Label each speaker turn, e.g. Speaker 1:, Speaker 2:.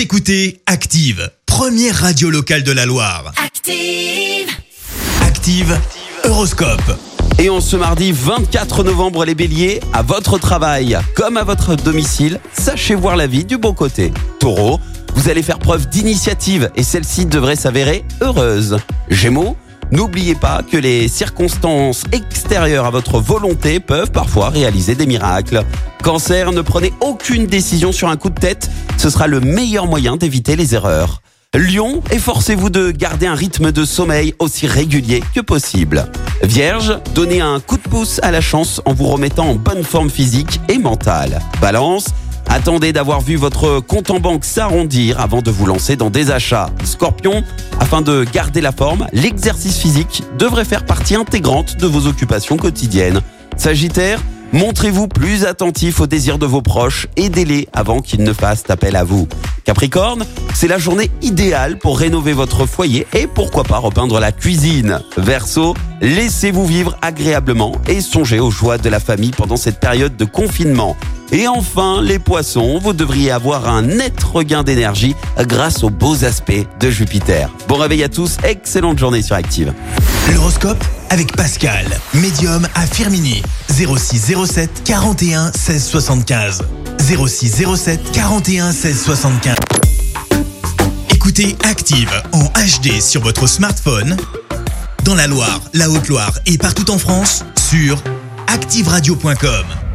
Speaker 1: Vous écoutez Active, première radio locale de la Loire.
Speaker 2: Active.
Speaker 1: Active, Horoscope.
Speaker 3: Et en ce mardi 24 novembre, les béliers, à votre travail comme à votre domicile, sachez voir la vie du bon côté. Taureau, vous allez faire preuve d'initiative et celle-ci devrait s'avérer heureuse. Gémeaux, n'oubliez pas que les circonstances extérieures à votre volonté peuvent parfois réaliser des miracles. Cancer, ne prenez aucune décision sur un coup de tête, ce sera le meilleur moyen d'éviter les erreurs. Lion, efforcez-vous de garder un rythme de sommeil aussi régulier que possible. Vierge, donnez un coup de pouce à la chance en vous remettant en bonne forme physique et mentale. Balance, attendez d'avoir vu votre compte en banque s'arrondir avant de vous lancer dans des achats. Scorpion, afin de garder la forme, l'exercice physique devrait faire partie intégrante de vos occupations quotidiennes. Sagittaire, Montrez-vous plus attentif aux désirs de vos proches, aidez-les avant qu'ils ne fassent appel à vous. Capricorne, c'est la journée idéale pour rénover votre foyer et pourquoi pas repeindre la cuisine. Verseau, laissez-vous vivre agréablement et songez aux joies de la famille pendant cette période de confinement. Et enfin, les poissons, vous devriez avoir un net regain d'énergie grâce aux beaux aspects de Jupiter. Bon réveil à tous, excellente journée sur Active.
Speaker 1: L'horoscope avec Pascal, médium à Firmini. 06 07 41 16 75. 06 07 41 16 75. Écoutez Active en HD sur votre smartphone, dans la Loire, la Haute-Loire et partout en France, sur activeradio.com.